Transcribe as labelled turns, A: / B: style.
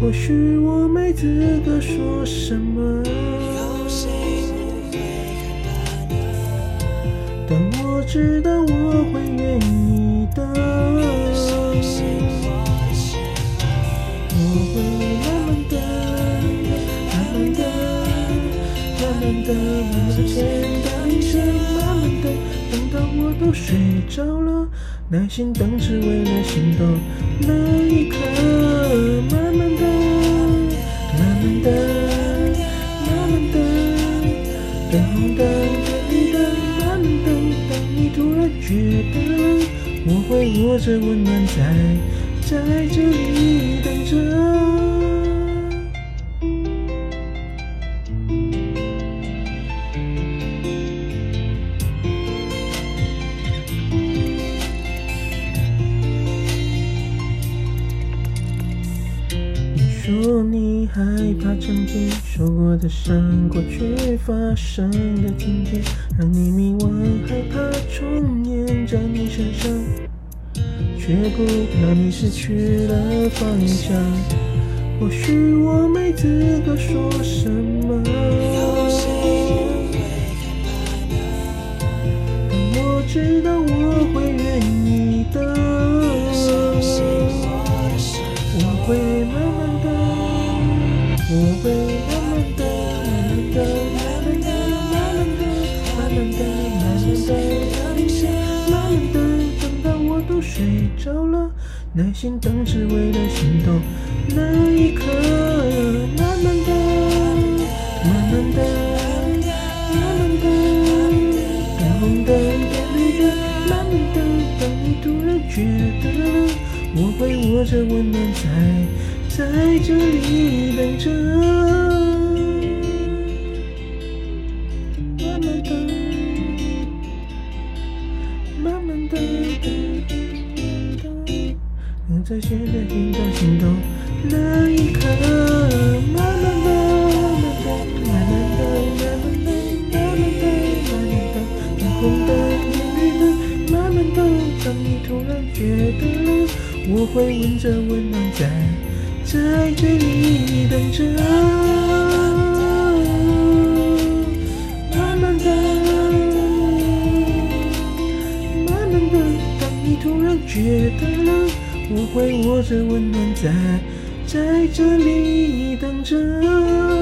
A: 或许我没资格说什么，但我知道我会愿意的。我会慢慢的、慢慢的、慢慢的、慢慢牵到你身，慢慢的等到我都睡着了，耐心等只为了心动那一刻，觉得我会握着温暖在。在这里等着。你说你害怕曾经受过的伤，过去发生的情节让你迷惘，害怕重在你身上。却不让你失去了方向。或许我没资格说什么，但我知道我会愿意的。我会慢慢的，我会慢慢的，慢慢的，慢慢的，慢慢的，睡着了，耐心等只为了心动那一刻。慢慢的，慢慢的，慢慢的，等红灯变绿灯，慢慢的，当你突然觉得我会握着温暖在在这里等着。等在现在听到心动那一刻，慢慢的，慢慢的，慢慢的，慢慢的，慢慢的，等红灯变绿灯，慢慢的，当你突然觉得我会闻着温暖在在这里等着，慢慢的，慢慢的，当你突然觉得。我会握着温暖在在这里等着。